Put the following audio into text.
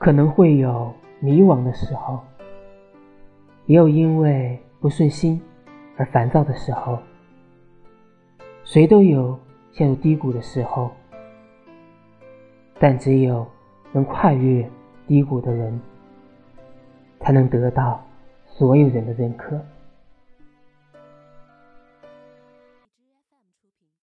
可能会有迷惘的时候也有因为不顺心而烦躁的时候。谁都有陷入低谷的时候但只有能跨越低谷的人才能得到所有人的认可。